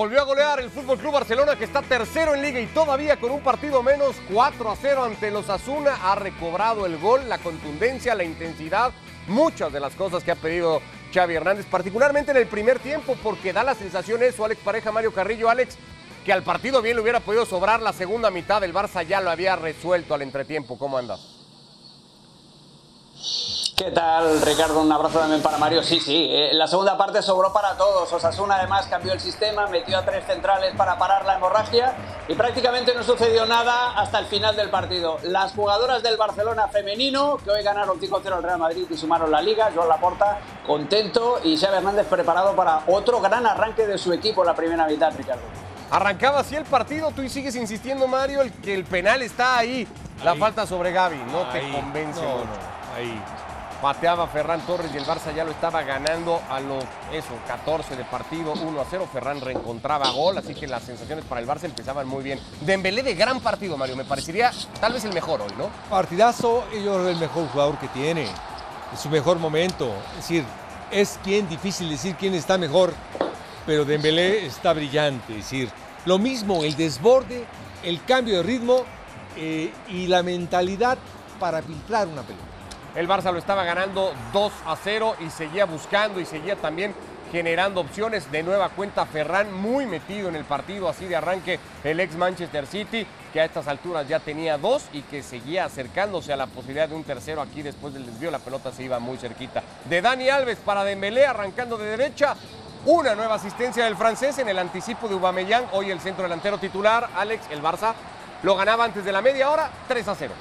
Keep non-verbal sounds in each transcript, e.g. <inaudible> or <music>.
volvió a golear el Fútbol Club Barcelona, que está tercero en liga y todavía con un partido menos, 4 a 0 ante los Asuna. Ha recobrado el gol, la contundencia, la intensidad, muchas de las cosas que ha pedido Xavi Hernández, particularmente en el primer tiempo, porque da la sensación eso, Alex Pareja, Mario Carrillo, Alex, que al partido bien le hubiera podido sobrar la segunda mitad. El Barça ya lo había resuelto al entretiempo. ¿Cómo andas? ¿Qué tal, Ricardo? Un abrazo también para Mario. Sí, sí, eh, la segunda parte sobró para todos. Osasuna además cambió el sistema, metió a tres centrales para parar la hemorragia y prácticamente no sucedió nada hasta el final del partido. Las jugadoras del Barcelona femenino, que hoy ganaron 5-0 al Real Madrid y sumaron la liga, Joan Laporta contento y Xavi Hernández preparado para otro gran arranque de su equipo en la primera mitad, Ricardo. Arrancaba así el partido, tú sigues insistiendo, Mario, el que el penal está ahí. La falta sobre Gaby, no te convence. No, no, ahí. Pateaba Ferran Torres y el Barça ya lo estaba ganando a los eso, 14 de partido, 1 a 0. Ferran reencontraba gol, así que las sensaciones para el Barça empezaban muy bien. Dembélé de gran partido, Mario, me parecería tal vez el mejor hoy, ¿no? Partidazo, y yo el mejor jugador que tiene. Es su mejor momento. Es decir, es quien difícil decir quién está mejor, pero Dembélé está brillante. Es decir, lo mismo, el desborde, el cambio de ritmo eh, y la mentalidad para filtrar una pelota. El Barça lo estaba ganando 2 a 0 y seguía buscando y seguía también generando opciones. De nueva cuenta Ferran muy metido en el partido, así de arranque el ex Manchester City, que a estas alturas ya tenía dos y que seguía acercándose a la posibilidad de un tercero aquí después del desvío. La pelota se iba muy cerquita. De Dani Alves para Dembélé arrancando de derecha. Una nueva asistencia del francés en el anticipo de Aubameyang, hoy el centro delantero titular, Alex, el Barça lo ganaba antes de la media hora, 3 a 0.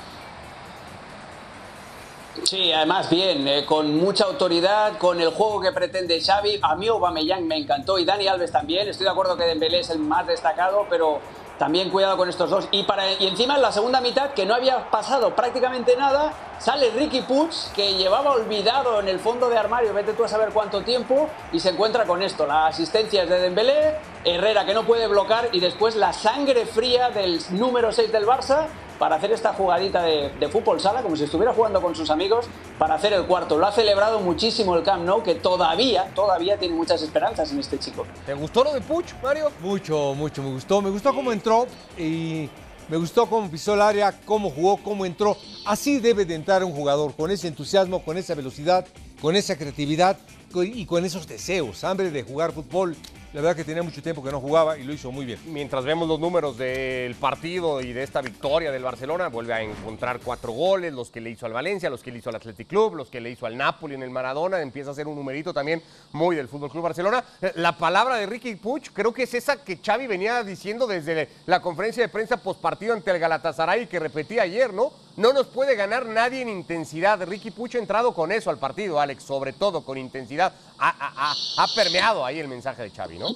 Sí, además bien, eh, con mucha autoridad, con el juego que pretende Xavi. A mí Aubameyang me encantó y Dani Alves también. Estoy de acuerdo que Dembélé es el más destacado, pero también cuidado con estos dos. Y, para, y encima en la segunda mitad, que no había pasado prácticamente nada, sale Ricky Puig, que llevaba olvidado en el fondo de armario, vete tú a saber cuánto tiempo, y se encuentra con esto. La asistencia es de Dembélé, Herrera que no puede bloquear, y después la sangre fría del número 6 del Barça, para hacer esta jugadita de, de, fútbol sala, como si estuviera jugando con sus amigos, para hacer el cuarto. Lo ha celebrado muchísimo el Camp Nou, que todavía, todavía tiene muchas esperanzas en este chico. ¿Te gustó lo de Puch, Mario? Mucho, mucho, me gustó. Me gustó cómo entró y me gustó cómo pisó el área, cómo jugó, cómo entró. Así debe de entrar un jugador, con ese entusiasmo, con esa velocidad, con esa creatividad y con esos deseos, hambre de jugar fútbol la verdad que tenía mucho tiempo que no jugaba y lo hizo muy bien. Mientras vemos los números del partido y de esta victoria del Barcelona, vuelve a encontrar cuatro goles, los que le hizo al Valencia, los que le hizo al Athletic Club, los que le hizo al Napoli en el Maradona, empieza a ser un numerito también muy del Fútbol Club Barcelona. La palabra de Ricky Puch creo que es esa que Xavi venía diciendo desde la conferencia de prensa postpartido ante el Galatasaray que repetía ayer, ¿no? No nos puede ganar nadie en intensidad. Ricky Puch ha entrado con eso al partido, Alex, sobre todo con intensidad. Ha permeado ahí el mensaje de Xavi, ¿no?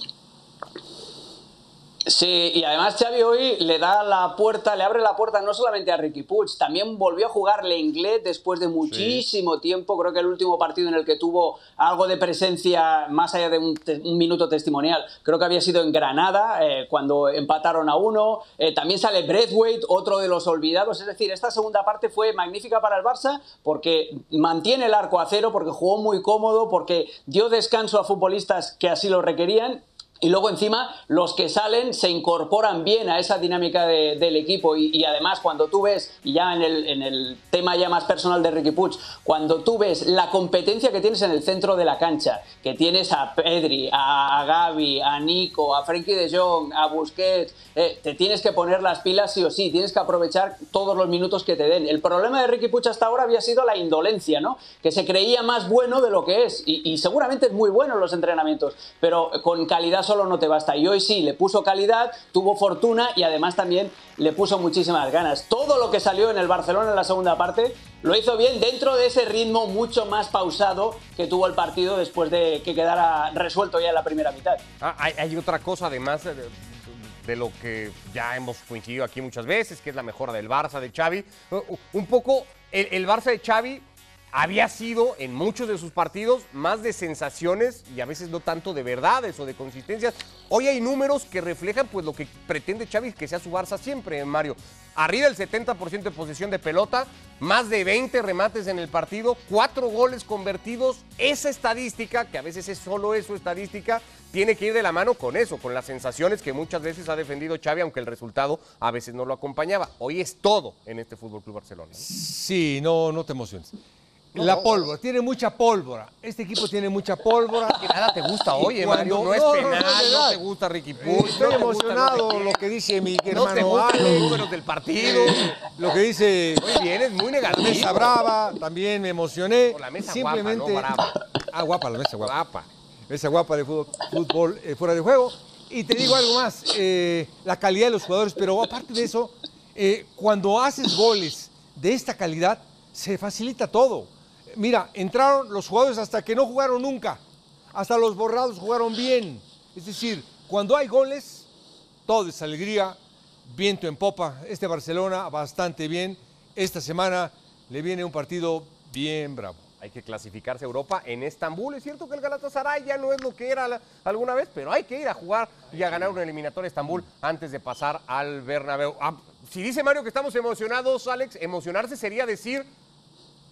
Sí, y además Xavi hoy le da la puerta, le abre la puerta no solamente a Ricky Puig, también volvió a jugarle inglés después de muchísimo sí. tiempo. Creo que el último partido en el que tuvo algo de presencia, más allá de un, un minuto testimonial, creo que había sido en Granada, eh, cuando empataron a uno. Eh, también sale Breathwaite, otro de los olvidados. Es decir, esta segunda parte fue magnífica para el Barça porque mantiene el arco a cero, porque jugó muy cómodo, porque dio descanso a futbolistas que así lo requerían y luego encima los que salen se incorporan bien a esa dinámica de, del equipo y, además cuando tú ves, y ya en el, en el, tema ya más personal de Ricky Puig, cuando tú ves la competencia que tienes en el centro de la cancha, que tienes a Pedri, a, a Gaby, a Nico, a Frenkie de Jong, a Busquets, eh, te tienes que poner las pilas sí o sí, tienes que aprovechar todos los minutos que te den. El problema de Ricky Puig hasta ahora había sido la indolencia, ¿no? Que se creía más bueno de lo que es y, y seguramente es muy bueno en los entrenamientos, pero con calidad solo no te basta. Y hoy sí, le puso calidad, tuvo fortuna y además también le puso muchísimas ganas. Todo lo que salió en el Barcelona en la segunda parte lo hizo bien dentro de ese ritmo mucho más pausado que tuvo el partido después de que quedara resuelto ya la primera mitad. Ah, hay, otra cosa además de, lo que ya hemos coincidido aquí muchas veces, que es la mejora del Barça de Xavi. Un poco el, el Barça de Xavi había sido en muchos de sus partidos más de sensaciones y a veces no tanto de verdades o de consistencias. Hoy hay números que reflejan pues lo que pretende Chávez que sea su Barça siempre, Mario. Arriba el 70% de posesión de pelota, más de 20 remates en el partido, cuatro goles convertidos. Esa estadística, que a veces es solo eso estadística, tiene que ir de la mano con eso, con las sensaciones que muchas veces ha defendido Xavi, aunque el resultado a veces no lo acompañaba. Hoy es todo en este Fútbol Club Barcelona. Sí, no, no te emociones. La pólvora, tiene mucha pólvora. Este equipo tiene mucha pólvora. <laughs> Que nada te gusta hoy, Y Mario. cuando- No es no, no, penal, no, no, te gusta Ricky Puig. No Estoy te emocionado no lo que dice mi qué. No te hermano gustan los números del partido. lo que dice Muy bien, es muy la negativo. mesa brava, también me emocioné. O la mesa Simplemente, guapa, no brava. Ah, guapa, la mesa guapa. Guapa. Mesa guapa de fútbol, fútbol, eh, fuera de juego. Y te digo algo más, eh, la calidad de los jugadores, pero aparte de eso, eh, cuando haces goles de esta calidad, se facilita todo. Mira, entraron los jugadores hasta que no jugaron nunca. Hasta los borrados jugaron bien. Es decir, cuando hay goles, todo es alegría, viento en popa. Este Barcelona bastante bien. Esta semana le viene un partido bien bravo. Hay que clasificarse a Europa en Estambul. Es cierto que el Galatasaray ya no es lo que era alguna vez, pero hay que ir a jugar y a ganar una eliminatoria a Estambul antes de pasar al Bernabéu. Ah, si dice Mario que estamos emocionados, Alex, emocionarse sería decir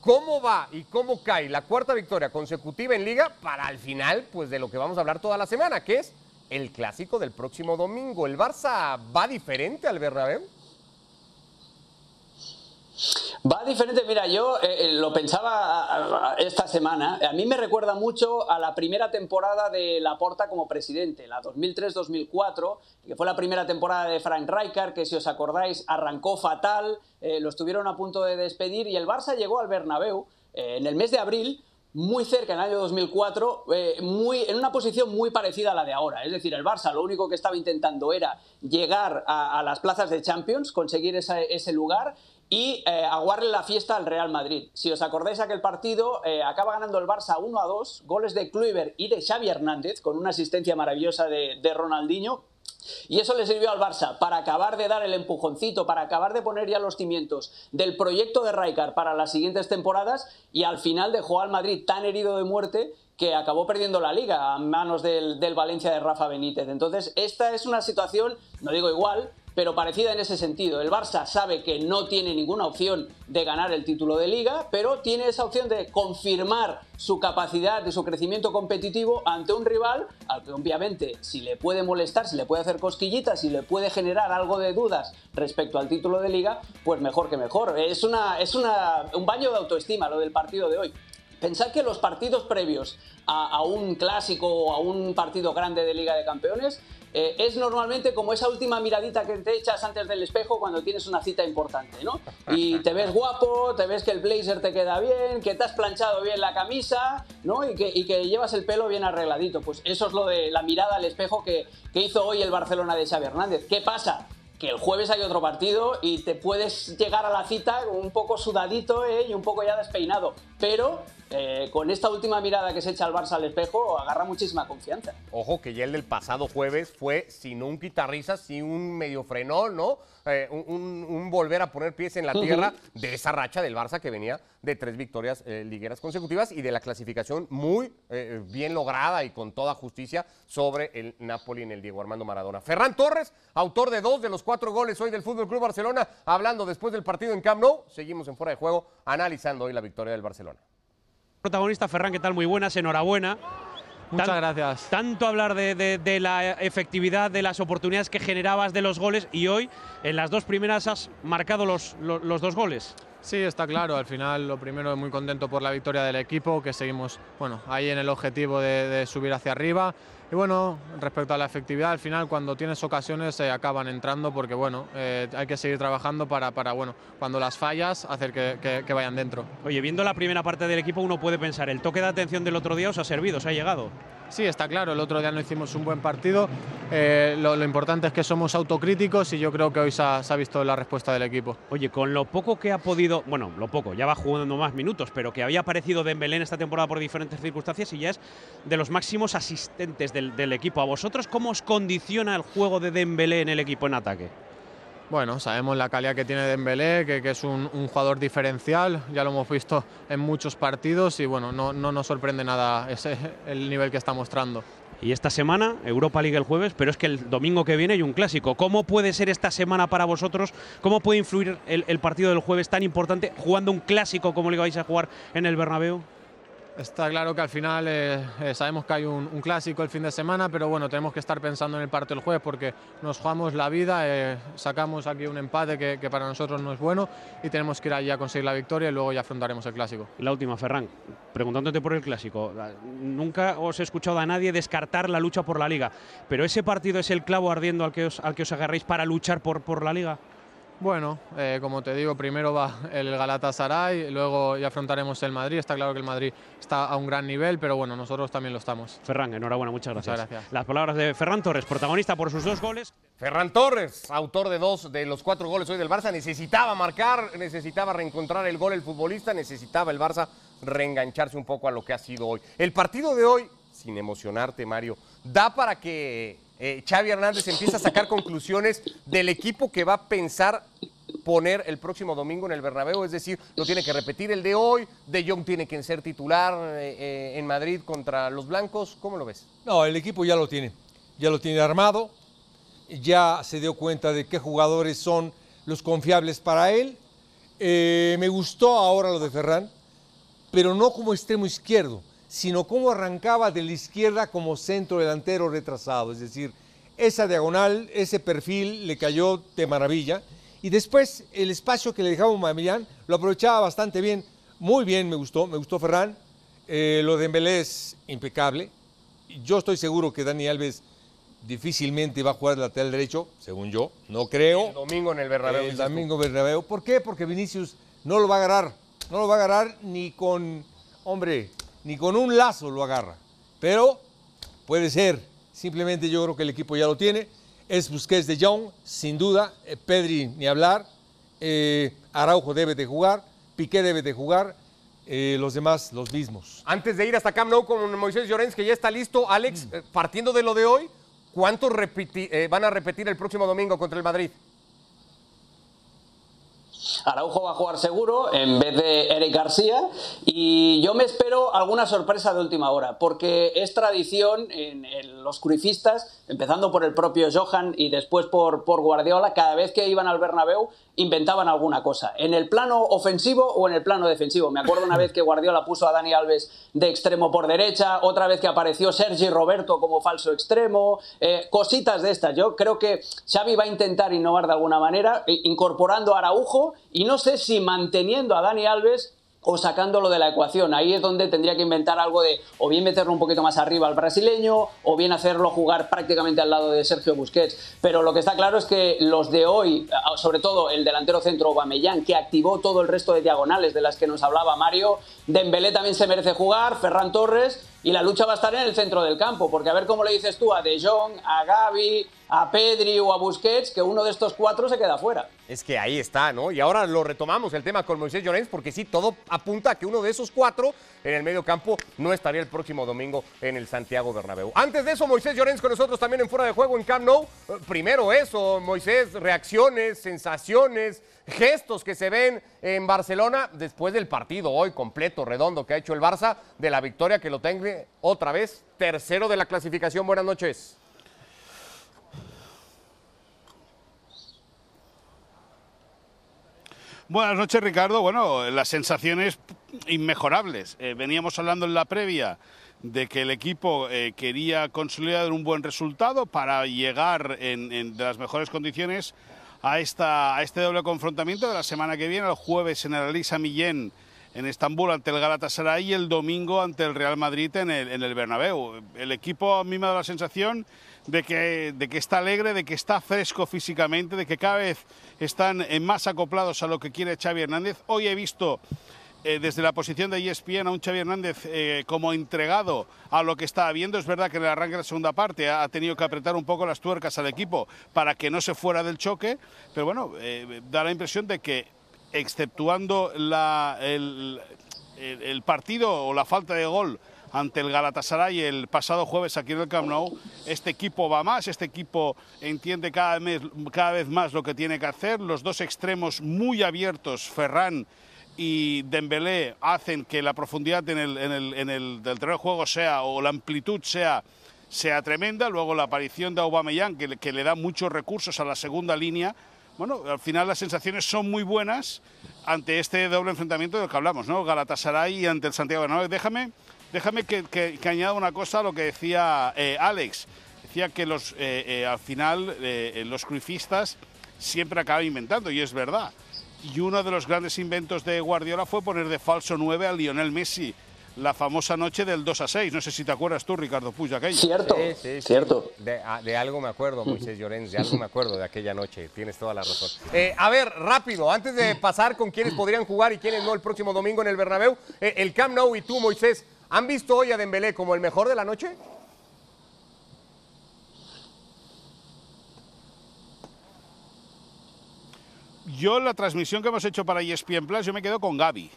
cómo va y cómo cae la cuarta victoria consecutiva en Liga para al final, pues de lo que vamos a hablar toda la semana, que es el clásico del próximo domingo. ¿El Barça va diferente al Bernabéu? Va diferente, mira, yo eh, eh, lo pensaba esta semana, a mí me recuerda mucho a la primera temporada de Laporta como presidente, la 2003-2004, que fue la primera temporada de Frank Rijkaard, que si os acordáis arrancó fatal, eh, lo estuvieron a punto de despedir y el Barça llegó al Bernabéu eh, en el mes de abril muy cerca en el año 2004, eh, muy, en una posición muy parecida a la de ahora. Es decir, el Barça lo único que estaba intentando era llegar a, las plazas de Champions, conseguir ese lugar y eh, la fiesta al Real Madrid. Si os acordáis aquel partido, eh, acaba ganando el Barça 1 a 2, goles de Kluivert y de Xavi Hernández, con una asistencia maravillosa de, de Ronaldinho. Y eso le sirvió al Barça para acabar de dar el empujoncito, para acabar de poner ya los cimientos del proyecto de Rijkaard para las siguientes temporadas y al final dejó al Madrid tan herido de muerte que acabó perdiendo la liga a manos del, del Valencia de Rafa Benítez. Entonces, esta es una situación, no digo igual, pero parecida en ese sentido. El Barça sabe que no tiene ninguna opción de ganar el título de liga, pero tiene esa opción de confirmar su capacidad de su crecimiento competitivo ante un rival al que obviamente si le puede molestar, si le puede hacer cosquillitas, si le puede generar algo de dudas respecto al título de liga, pues mejor que mejor. Es, una, es un baño de autoestima lo del partido de hoy. Pensad que los partidos previos a, a un clásico o a un partido grande de Liga de Campeones eh, es normalmente como esa última miradita que te echas antes del espejo cuando tienes una cita importante, ¿no? Y te ves guapo, te ves que el blazer te queda bien, que te has planchado bien la camisa, ¿no? Y que, llevas el pelo bien arregladito. Pues eso es lo de la mirada al espejo que, que hizo hoy el Barcelona de Xavi Hernández. ¿Qué pasa? que el jueves hay otro partido y te puedes llegar a la cita un poco sudadito ¿eh? y un poco ya despeinado. Pero eh, con esta última mirada que se echa el Barça al espejo, agarra muchísima confianza. Ojo que ya el del pasado jueves fue sin un quitarrisas, sin un medio frenón, ¿no? Eh, un, un- un volver a poner pies en la tierra de esa racha del Barça que venía de tres victorias eh, ligueras consecutivas y de la clasificación muy bien lograda y con toda justicia sobre el Napoli en el Diego Armando Maradona. Ferran Torres, autor de dos de los cuatro goles hoy del Fútbol Club Barcelona, hablando después del partido en Camp Nou. Seguimos en fuera de juego analizando hoy la victoria del Barcelona. Protagonista, Ferran, ¿qué tal? Muy buenas, enhorabuena. Muchas Tan- gracias. Tanto hablar de, de- de la efectividad, de las oportunidades que generabas de los goles y hoy en las dos primeras has marcado los, los, los dos goles. Sí, está claro. Al final, lo primero, muy contento por la victoria del equipo, que seguimos bueno, ahí en el objetivo de, de subir hacia arriba. Y bueno, respecto a la efectividad, al final, cuando tienes ocasiones, se acaban entrando porque bueno, eh, hay que seguir trabajando para, para bueno, cuando las fallas, hacer que, que- que vayan dentro. Oye, viendo la primera parte del equipo, uno puede pensar, el toque de atención del otro día os ha servido, os ha llegado. Sí, está claro. El otro día no hicimos un buen partido. Eh, lo, importante es que somos autocríticos y yo creo que hoy se ha, se ha visto la respuesta del equipo. Oye, con lo poco que ha podido, bueno, lo poco, ya va jugando más minutos, pero que había aparecido Dembélé en esta temporada por diferentes circunstancias y ya es de los máximos asistentes del, del equipo. ¿A vosotros cómo os condiciona el juego de Dembélé en el equipo en ataque? Bueno, sabemos la calidad que tiene Dembélé, que, que es un, jugador diferencial, ya lo hemos visto en muchos partidos y bueno, no, no nos sorprende nada ese, el nivel que está mostrando. Y esta semana, Europa League el jueves, pero es que el domingo que viene hay un clásico. ¿Cómo puede ser esta semana para vosotros? ¿Cómo puede influir el, el partido del jueves tan importante jugando un clásico como le vais a jugar en el Bernabéu? Está claro que al final eh, eh, sabemos que hay un, clásico el fin de semana, pero bueno, tenemos que estar pensando en el partido del jueves porque nos jugamos la vida, eh, sacamos aquí un empate que, que, para nosotros no es bueno y tenemos que ir allí a conseguir la victoria y luego ya afrontaremos el clásico. La última, Ferran, preguntándote por el clásico. Nunca os he escuchado a nadie descartar la lucha por la liga, pero ese partido es el clavo ardiendo al que os, al que os agarréis para luchar por, por la liga. Bueno, eh, como te digo, primero va el Galatasaray, luego ya afrontaremos el Madrid. Está claro que el Madrid está a un gran nivel, pero bueno, nosotros también lo estamos. Ferran, enhorabuena, muchas gracias. Muchas gracias. Las palabras de Ferran Torres, protagonista por sus dos goles. Ferran Torres, autor de dos de los cuatro goles hoy del Barça, necesitaba marcar, necesitaba reencontrar el gol el futbolista, necesitaba el Barça reengancharse un poco a lo que ha sido hoy. El partido de hoy, sin emocionarte, Mario, da para que eh, Xavi Hernández empieza a sacar conclusiones del equipo que va a pensar poner el próximo domingo en el Bernabéu, es decir, no tiene que repetir el de hoy, De Jong tiene que ser titular eh, eh, en Madrid contra los blancos, ¿cómo lo ves? No, el equipo ya lo tiene, ya lo tiene armado, ya se dio cuenta de qué jugadores son los confiables para él. Me gustó ahora lo de Ferran, pero no como extremo izquierdo, sino cómo arrancaba de la izquierda como centro delantero retrasado, es decir, esa diagonal, ese perfil le cayó de maravilla y después el espacio que le dejaba Mamillán lo aprovechaba bastante bien. Muy bien, me gustó, me gustó Ferran. Eh, lo de Embelé es impecable. Yo estoy seguro que Dani Alves difícilmente va a jugar lateral derecho, según yo. No creo. El domingo en el Bernabéu. El domingo Bernabéu. ¿Por qué? Porque Vinicius no lo va a agarrar. No lo va a agarrar ni con, hombre, ni con un lazo lo agarra. Pero puede ser. Simplemente yo creo que el equipo ya lo tiene es Busquets de Jong, sin duda, eh, Pedri ni hablar, eh, Araujo debe de jugar, Piqué debe de jugar, eh, los demás los mismos. Antes de ir hasta Camp Nou con Moisés Llorens, que ya está listo, Alex, mm. partiendo de lo de hoy, ¿cuántos van a repetir el próximo domingo contra el Madrid? Araujo va a jugar seguro en vez de Eric García y yo me espero alguna sorpresa de última hora porque es tradición en, los cruifistas, empezando por el propio Johan y después por, por Guardiola, cada vez que iban al Bernabéu inventaban alguna cosa, en el plano ofensivo o en el plano defensivo. Me acuerdo una vez que Guardiola puso a Dani Alves de extremo por derecha, otra vez que apareció Sergi Roberto como falso extremo, eh, cositas de estas. Yo creo que Xavi va a intentar innovar de alguna manera, incorporando a Araujo y no sé si manteniendo a Dani Alves o sacándolo de la ecuación. Ahí es donde tendría que inventar algo de o bien meterlo un poquito más arriba al brasileño o bien hacerlo jugar prácticamente al lado de Sergio Busquets. Pero lo que está claro es que los de hoy, sobre todo el delantero centro Aubameyang, que activó todo el resto de diagonales de las que nos hablaba Mario, Dembélé también se merece jugar, Ferran Torres y la lucha va a estar en el centro del campo, porque a ver cómo le dices tú a De Jong, a Gaby, a Pedri o a Busquets, que uno de estos cuatro se queda fuera. Es que ahí está, ¿no? Y ahora lo retomamos el tema con Moisés Llorens, porque sí, todo apunta a que uno de esos cuatro en el medio campo no estaría el próximo domingo en el Santiago Bernabéu. Antes de eso, Moisés Llorens con nosotros también en Fuera de Juego en Camp Nou. Primero eso, Moisés, reacciones, sensaciones, gestos que se ven en Barcelona después del partido hoy completo, redondo que ha hecho el Barça, de la victoria que lo tenga otra vez, tercero de la clasificación. Buenas noches. Buenas noches, Ricardo. Bueno, las sensaciones inmejorables. Eh, veníamos hablando en la previa de que el equipo eh, quería consolidar un buen resultado para llegar en, en de las mejores condiciones a, esta, a este doble confrontamiento de la semana que viene, el jueves en el Elisa Millén en Estambul ante el Galatasaray y el domingo ante el Real Madrid en el, en el Bernabéu. El equipo a mí me da la sensación de que, de que está alegre, de que está fresco físicamente, de que cada vez están más acoplados a lo que quiere Xavi Hernández. Hoy he visto eh, desde la posición de ESPN a un Xavi Hernández eh, como entregado a lo que estaba viendo. Es verdad que en el arranque de la segunda parte ha, tenido que apretar un poco las tuercas al equipo para que no se fuera del choque, pero bueno, eh, da la impresión de que exceptuando la, el, el, el partido o la falta de gol ante el Galatasaray el pasado jueves aquí en el Camp Nou. Este equipo va más, este equipo entiende cada vez, cada vez más lo que tiene que hacer. Los dos extremos muy abiertos, Ferran y Dembélé, hacen que la profundidad en el, en el, en el del terreno de juego sea, o la amplitud sea, sea tremenda. Luego la aparición de Aubameyang, que, que le da muchos recursos a la segunda línea. Bueno, al final las sensaciones son muy buenas ante este doble enfrentamiento del que hablamos, ¿no? Galatasaray y ante el Santiago Bernabéu. Déjame Déjame que, que, añada una cosa a lo que decía eh, Alex. Decía que los, eh, eh, al final los cruifistas siempre acaban inventando, y es verdad. Y uno de los grandes inventos de Guardiola fue poner de falso 9 a Lionel Messi la famosa noche del 2 a 6. No sé si te acuerdas tú, Ricardo Puig, de aquella. Cierto, sí, cierto. De, algo me acuerdo, Moisés Llorens, de algo me acuerdo de aquella noche. Tienes toda la razón. a ver, rápido, antes de pasar con quiénes podrían jugar y quiénes no el próximo domingo en el Bernabéu, el Camp Nou y tú, Moisés, ¿Han visto hoy a Dembélé como el mejor de la noche? Yo la transmisión que hemos hecho para ESPN Plus, yo me quedo con Gaby,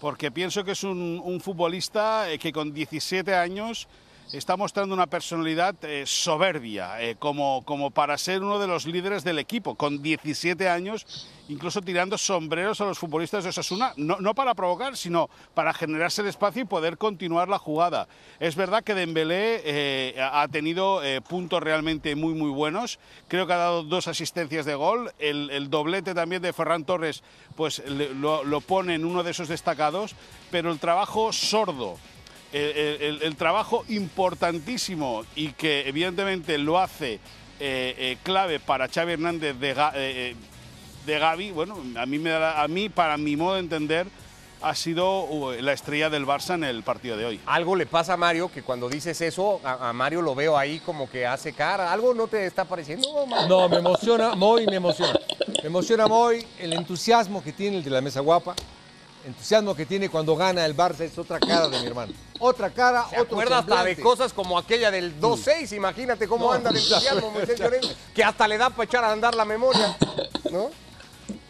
porque pienso que es un, futbolista eh, que con 17 años está mostrando una personalidad eh, soberbia, eh, como, como para ser uno de los líderes del equipo, con 17 años, incluso tirando sombreros a los futbolistas de Osasuna, no, no para provocar, sino para generarse el espacio y poder continuar la jugada. Es verdad que Dembélé eh, ha tenido puntos realmente muy, muy buenos, creo que ha dado dos asistencias de gol, el, doblete también de Ferran Torres pues lo, lo pone en uno de esos destacados, pero el trabajo sordo, el, trabajo importantísimo y que evidentemente lo hace eh, eh, clave para Xavi Hernández de, eh, de Gaby, bueno, a mí, me a mí, para mi modo de entender, ha sido uh, la estrella del Barça en el partido de hoy. Algo le pasa a Mario, que cuando dices eso, a, Mario lo veo ahí como que hace cara. ¿Algo no te está pareciendo? No, me emociona, Moy me emociona. Me emociona Moy, el entusiasmo que tiene el de la mesa guapa entusiasmo que tiene cuando gana el Barça es otra cara de mi hermano. Otra cara, ¿Se acuerda hasta de cosas como aquella del 2-6? Imagínate cómo anda el entusiasmo, <laughs> Moisés que hasta le da para echar a andar la memoria, ¿no?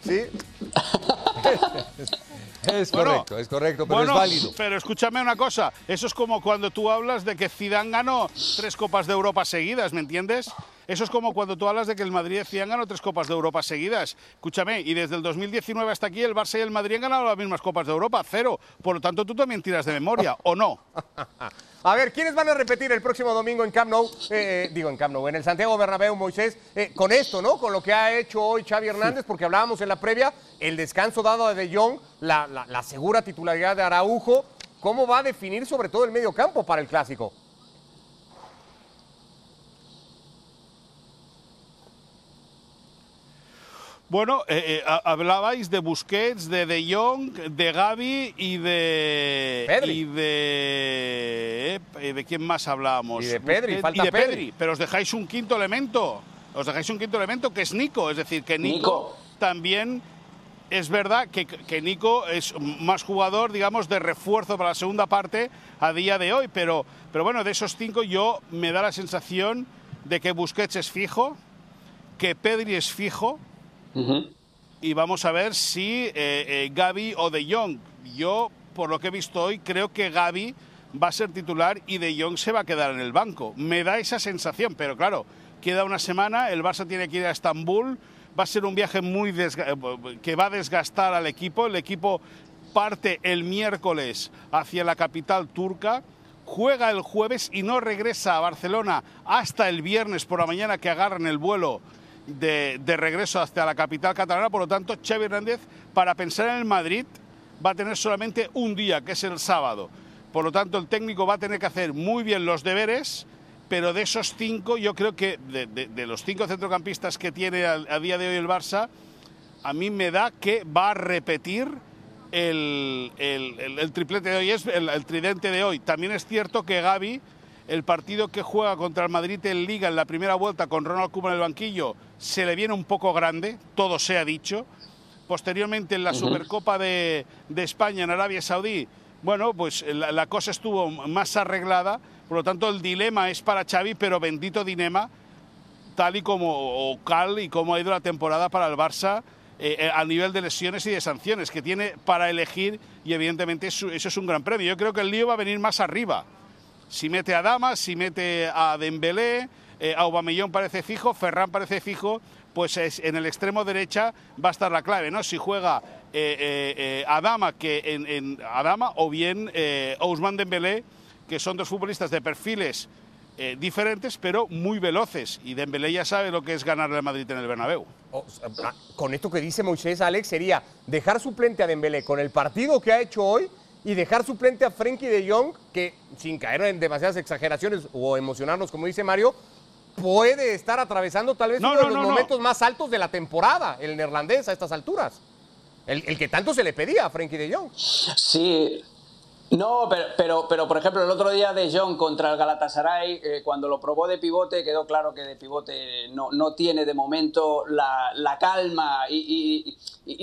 Sí. <laughs> Es correcto, es correcto, pero es válido. Pero escúchame una cosa, eso es como cuando tú hablas de que Zidane ganó tres Copas de Europa seguidas, ¿me entiendes? Eso es como cuando tú hablas de que el Madrid y han ganado tres Copas de Europa seguidas. Escúchame, y desde el 2019 hasta aquí el Barça y el Madrid han ganado las mismas Copas de Europa, cero. Por lo tanto, tú también tiras de memoria, ¿o no? <laughs> A ver, ¿quiénes van a repetir el próximo domingo en Camp Nou? Eh, eh, digo, en Camp Nou, en el Santiago Bernabéu, Moisés, eh, con esto, ¿no? Con lo que ha hecho hoy Xavi Hernández, porque hablábamos en la previa, el descanso dado a De Jong, la, la segura titularidad de Araujo. ¿Cómo va a definir sobre todo el medio campo para el Clásico? Bueno, eh, eh, hablabais de Busquets, de De Jong, de Gaby y de. Pedri. Y de. Eh, ¿De quién más hablábamos? Y de Pedri, falta y de Pedri. Pero os dejáis un quinto elemento. Os dejáis un quinto elemento que es Nico. Es decir, que Nico, también. Es verdad que, que Nico es más jugador, digamos, de refuerzo para la segunda parte a día de hoy. Pero, pero bueno, de esos cinco yo me da la sensación de que Busquets es fijo, que Pedri es fijo y vamos a ver si eh, eh, Gaby o De Jong. Yo, por lo que he visto hoy, creo que Gaby va a ser titular y De Jong se va a quedar en el banco. Me da esa sensación, pero claro, queda una semana, el Barça tiene que ir a Estambul, va a ser un viaje muy que va a desgastar al equipo. El equipo parte el miércoles hacia la capital turca, juega el jueves y no regresa a Barcelona hasta el viernes por la mañana que agarran el vuelo de, regreso hacia la capital catalana. Por lo tanto, Xavi Hernández, para pensar en el Madrid, va a tener solamente un día, que es el sábado. Por lo tanto, el técnico va a tener que hacer muy bien los deberes, pero de esos cinco, yo creo que de, los cinco centrocampistas que tiene a, día de hoy el Barça, a mí me da que va a repetir el, triplete de hoy, es el, tridente de hoy. También es cierto que Gaby, el partido que juega contra el Madrid en Liga en la primera vuelta con Ronald Koeman en el banquillo, se le viene un poco grande, todo se ha dicho. Posteriormente en la Supercopa de, España en Arabia Saudí, bueno, pues la, cosa estuvo más arreglada, por lo tanto el dilema es para Xavi, pero bendito dilema, tal y como o cal y como ha ido la temporada para el Barça, eh, al nivel de lesiones y de sanciones que tiene para elegir y evidentemente eso, es un gran premio. Yo creo que el lío va a venir más arriba. Si mete a Damas, si mete a Dembélé, eh, a Aubameyang parece fijo, Ferran parece fijo, pues en el extremo derecha va a estar la clave, ¿no? Si juega eh, Adama, que en, Adama o bien Ousmane Dembélé, que son dos futbolistas de perfiles eh, diferentes, pero muy veloces. Y Dembélé ya sabe lo que es ganarle al Madrid en el Bernabéu. Ah, con esto que dice Moisés, Alex, sería dejar suplente a Dembélé con el partido que ha hecho hoy y dejar suplente a Frenkie de Jong, que sin caer en demasiadas exageraciones o emocionarnos, como dice Mario, puede estar atravesando tal vez uno de los momentos más altos de la temporada, el neerlandés a estas alturas. El, el, que tanto se le pedía a Frenkie de Jong. Sí, no, pero, pero, pero, por ejemplo, el otro día de Jong contra el Galatasaray, eh, cuando lo probó de pivote, quedó claro que de pivote no, no tiene de momento la, la calma y,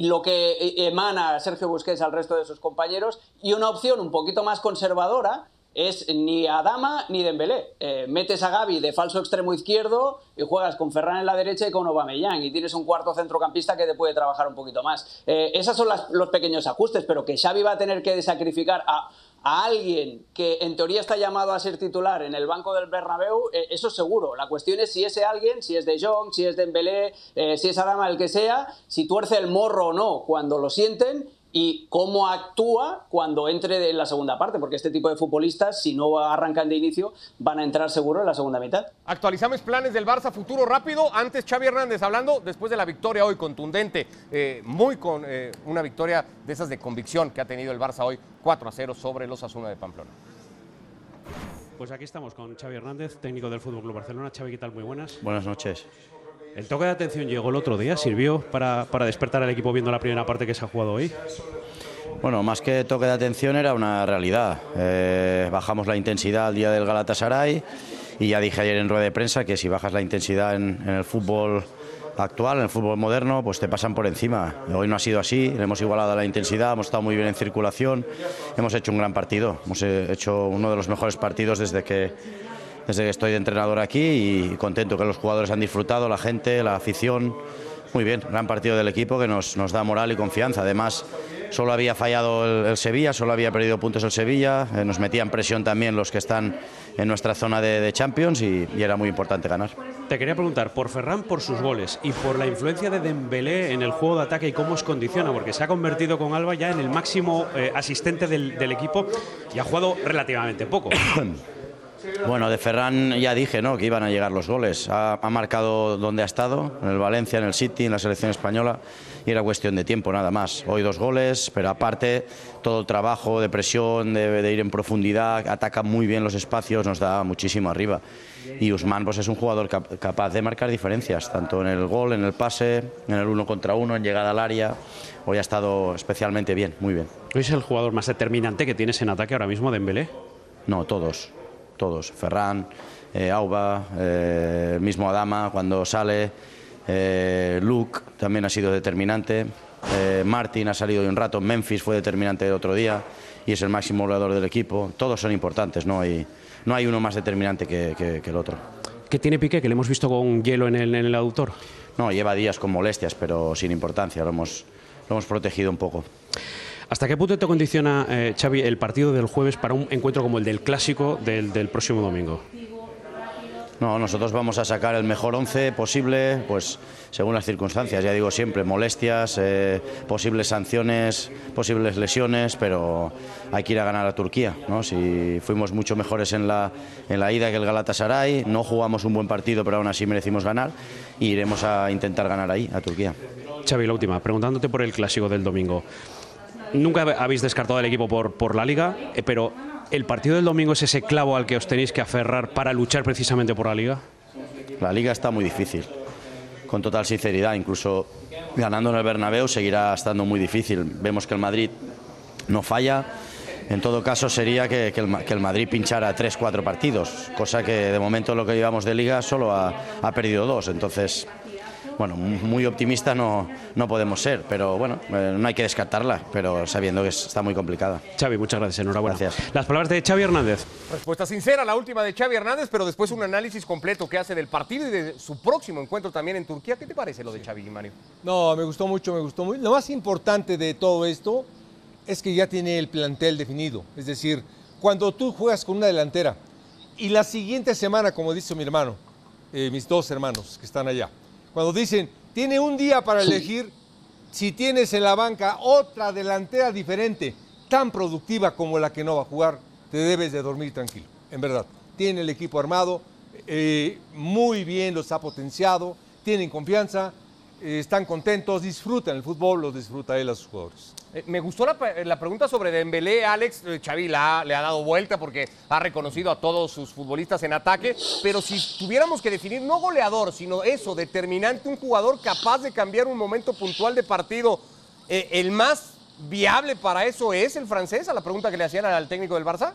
lo que emana Sergio Busquets al resto de sus compañeros. Y una opción un poquito más conservadora es ni Adama ni Dembélé. Eh, metes a Gaby de falso extremo izquierdo y juegas con Ferran en la derecha y con Aubameyang y tienes un cuarto centrocampista que te puede trabajar un poquito más. Eh, esos son los pequeños ajustes, pero que Xavi va a tener que sacrificar a, alguien que en teoría está llamado a ser titular en el banco del Bernabéu, eh, eso seguro. La cuestión es si ese alguien, si es de Jong, si es de Dembélé, si es Adama, el que sea, si tuerce el morro o no cuando lo sienten y cómo actúa cuando entre en la segunda parte, porque este tipo de futbolistas, si no arrancan de inicio, van a entrar seguro en la segunda mitad. Actualizamos planes del Barça futuro rápido. Antes Xavi Hernández hablando, después de la victoria hoy contundente, eh, muy con eh, una victoria de esas de convicción que ha tenido el Barça hoy, 4 a 0 sobre los Asuna de Pamplona. Pues aquí estamos con Xavi Hernández, técnico del Fútbol Club Barcelona. Xavi, ¿qué tal? Muy buenas. Buenas noches. ¿El toque de atención llegó el otro día? ¿Sirvió para, despertar al equipo viendo la primera parte que se ha jugado hoy? Bueno, más que toque de atención era una realidad. Eh, bajamos la intensidad al día del Galatasaray y ya dije ayer en rueda de prensa que si bajas la intensidad en, el fútbol actual, en el fútbol moderno, pues te pasan por encima. Hoy no ha sido así, hemos igualado la intensidad, hemos estado muy bien en circulación, hemos hecho un gran partido, hemos hecho uno de los mejores partidos desde que desde que estoy de entrenador aquí y contento que los jugadores han disfrutado, la gente, la afición. Muy bien, gran partido del equipo que nos, nos da moral y confianza. Además, solo había fallado el, Sevilla, solo había perdido puntos el Sevilla, eh, nos metían presión también los que están en nuestra zona de, Champions y, era muy importante ganar. Te quería preguntar por Ferran, por sus goles y por la influencia de Dembélé en el juego de ataque y cómo os condiciona, porque se ha convertido con Alba ya en el máximo eh, asistente del, del equipo y ha jugado relativamente poco. <coughs> Bueno, de Ferran ya dije ¿no? que iban a llegar los goles. Ha, marcado donde ha estado, en el Valencia, en el City, en la selección española, y era cuestión de tiempo nada más. Hoy dos goles, pero aparte todo el trabajo de presión, de, ir en profundidad, ataca muy bien los espacios, nos da muchísimo arriba. Y Usman pues, es un jugador capaz de marcar diferencias, tanto en el gol, en el pase, en el uno contra uno, en llegada al área. Hoy ha estado especialmente bien, muy bien. ¿Es el jugador más determinante que tienes en ataque ahora mismo, Dembélé? No, todos todos, Ferran, eh, Auba, eh, mismo Adama cuando sale, eh, Luke también ha sido determinante, Martin ha salido de un rato, Memphis fue determinante el otro día y es el máximo goleador del equipo, todos son importantes, no hay, no hay uno más determinante que, el otro. ¿Qué tiene Piqué, que le hemos visto con hielo en el, en el aductor? No, lleva días con molestias, pero sin importancia, lo hemos, lo hemos protegido un poco. ¿Hasta qué punto te condiciona, eh, Xavi, el partido del jueves para un encuentro como el del clásico del, próximo domingo? No, nosotros vamos a sacar el mejor once posible, pues según las circunstancias. Ya digo siempre, molestias, eh, posibles sanciones, posibles lesiones, pero hay que ir a ganar a Turquía. ¿no? Si fuimos mucho mejores en la, en la ida que el Galatasaray, no jugamos un buen partido, pero aún así merecimos ganar, y iremos a intentar ganar ahí, a Turquía. Xavi, la última, preguntándote por el clásico del domingo nunca habéis descartado al equipo por, por la liga, eh, pero ¿el partido del domingo es ese clavo al que os tenéis que aferrar para luchar precisamente por la liga? La liga está muy difícil, con total sinceridad. Incluso ganando en el Bernabéu seguirá estando muy difícil. Vemos que el Madrid no falla. En todo caso sería que, el, Madrid pinchara tres, cuatro partidos, cosa que de momento lo que llevamos de liga solo ha, ha perdido dos. Entonces bueno, muy optimistas no, no podemos ser, pero bueno, eh, no hay que descartarla, pero sabiendo que está muy complicada. Xavi, muchas gracias, enhorabuena. Gracias. Las palabras de Xavi Hernández. Respuesta sincera, la última de Xavi Hernández, pero después un análisis completo que hace del partido y de su próximo encuentro también en Turquía. ¿Qué te parece lo de Xavi, Mario? No, me gustó mucho, me gustó mucho. Lo más importante de todo esto es que ya tiene el plantel definido. Es decir, cuando tú juegas con una delantera y la siguiente semana, como dice mi hermano, eh, mis dos hermanos que están allá, cuando dicen, tiene un día para elegir si tienes en la banca otra delantera diferente, tan productiva como la que no va a jugar, te debes de dormir tranquilo, en verdad. Tiene el equipo armado, eh, muy bien los ha potenciado, tienen confianza, están contentos, disfrutan el fútbol, lo disfruta él a sus jugadores. Eh, me gustó la, pregunta sobre Dembélé, Alex. eh, Xavi ha- le ha dado vuelta porque ha reconocido a todos sus futbolistas en ataque. Pero si tuviéramos que definir, no goleador, sino eso, determinante, un jugador capaz de cambiar un momento puntual de partido, eh, ¿el más viable para eso es el francés? A la pregunta que le hacían al técnico del Barça.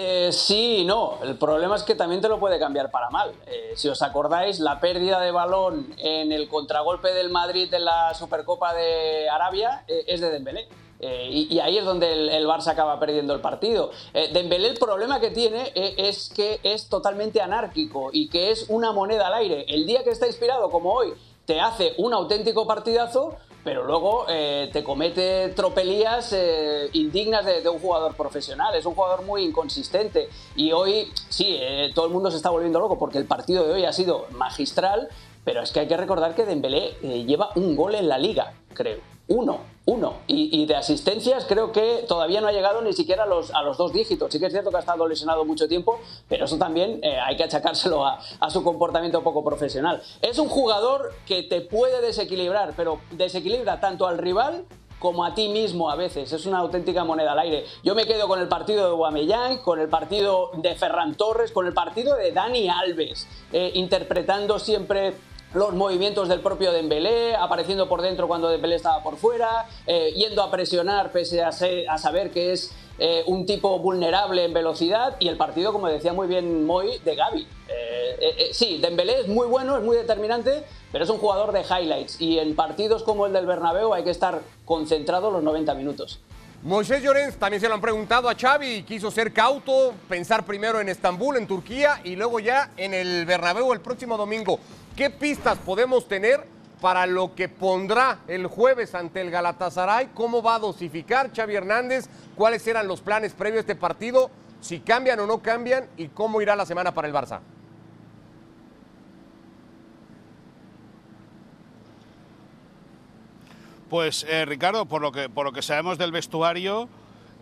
Eh, sí y no. El problema es que también te lo puede cambiar para mal. Eh, si os acordáis, la pérdida de balón en el contragolpe del Madrid en la Supercopa de Arabia eh, es de Dembélé. Eh, y, ahí es donde el, el Barça acaba perdiendo el partido. Dembélé el problema que tiene es que es totalmente anárquico y que es una moneda al aire. El día que está inspirado como hoy te hace un auténtico partidazo, pero luego eh, te comete tropelías eh, indignas de, un jugador profesional. Es un jugador muy inconsistente. Y hoy, sí, eh, todo el mundo se está volviendo loco porque el partido de hoy ha sido magistral, pero es que hay que recordar que Dembélé lleva un gol en la liga, creo. Uno, uno. Y, de asistencias creo que todavía no ha llegado ni siquiera a los, a los dos dígitos. Sí que es cierto que ha estado lesionado mucho tiempo, pero eso también eh, hay que achacárselo a, a su comportamiento poco profesional. Es un jugador que te puede desequilibrar, pero desequilibra tanto al rival como a ti mismo a veces. Es una auténtica moneda al aire. Yo me quedo con el partido de Guamellán, con el partido de Ferran Torres, con el partido de Dani Alves, eh, interpretando siempre los movimientos del propio Dembélé, apareciendo por dentro cuando Dembélé estaba por fuera, eh, yendo a presionar pese a, saber que es eh, un tipo vulnerable en velocidad y el partido, como decía muy bien Moy, de Gaby. Eh, sí, Dembélé es muy bueno, es muy determinante, pero es un jugador de highlights y en partidos como el del Bernabéu hay que estar concentrado los 90 minutos. Moisés Llorens también se lo han preguntado a Xavi, quiso ser cauto, pensar primero en Estambul, en Turquía, y luego ya en el Bernabéu el próximo domingo. ¿Qué pistas podemos tener para lo que pondrá el jueves ante el Galatasaray? ¿Cómo va a dosificar Xavi Hernández? ¿Cuáles eran los planes previos a este partido? Si cambian o no cambian, y cómo irá la semana para el Barça. Pues eh, Ricardo, por lo que por lo que sabemos del vestuario,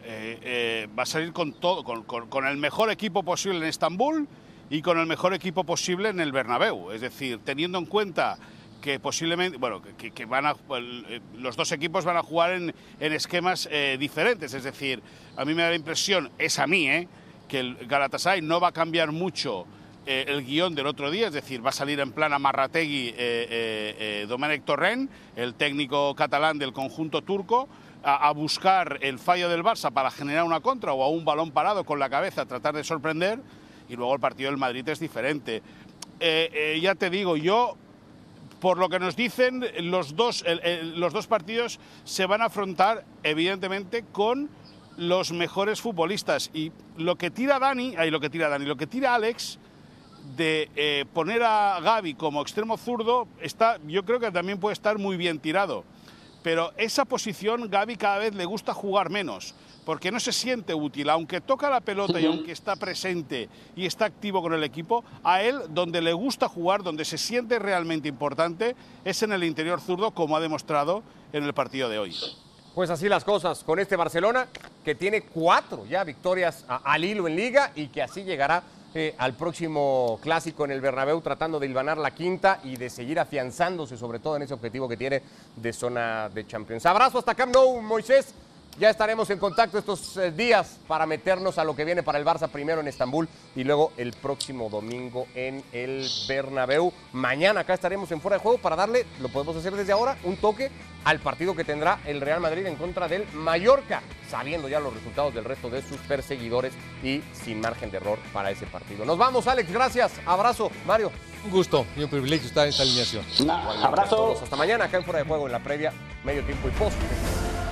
eh, eh, va a salir con todo, con, el mejor equipo posible en Estambul y con el mejor equipo posible en el Bernabéu. Es decir, teniendo en cuenta que posiblemente, bueno, que, van a, los dos equipos van a jugar en, en esquemas diferentes. Es decir, a mí me da la impresión, es a mí, que el Galatasaray no va a cambiar mucho eh, el guion del otro día, es decir, va a salir en plan Amarrategui, eh, eh, eh, Domènec Torrent, el técnico catalán del conjunto turco, a, buscar el fallo del Barça para generar una contra o a un balón parado con la cabeza, tratar de sorprender, y luego el partido del Madrid es diferente. Ya te digo, yo por lo que nos dicen, los dos, los dos partidos se van a afrontar, evidentemente, con los mejores futbolistas. Y lo que tira Dani, ahí lo que tira Dani, lo que tira Alex de eh, poner a Gaby como extremo zurdo, está, yo creo que también puede estar muy bien tirado. Pero esa posición Gaby cada vez le gusta jugar menos, porque no se siente útil. Aunque toca la pelota y aunque está presente y está activo con el equipo, a él donde le gusta jugar, donde se siente realmente importante, es en el interior zurdo, como ha demostrado en el partido de hoy. Pues así las cosas con este Barcelona, que tiene cuatro ya victorias a- al hilo en liga y que así llegará eh, al próximo clásico en el Bernabéu, tratando de hilvanar la quinta y de seguir afianzándose, sobre todo en ese objetivo que tiene de zona de Champions. Abrazo hasta Camp Nou, Moisés. Ya estaremos en contacto estos eh, días para meternos a lo que viene para el Barça primero en Estambul y luego el próximo domingo en el Bernabéu. Mañana acá estaremos en fuera de juego para darle, lo podemos hacer desde ahora, un toque al partido que tendrá el Real Madrid en contra del Mallorca, sabiendo ya los resultados del resto de sus perseguidores y sin margen de error para ese partido. Nos vamos, Alex, gracias. Abrazo, Mario. Un gusto y un privilegio estar en esta alineación. abrazo. Hasta mañana acá en fuera de juego en la previa, medio tiempo y post.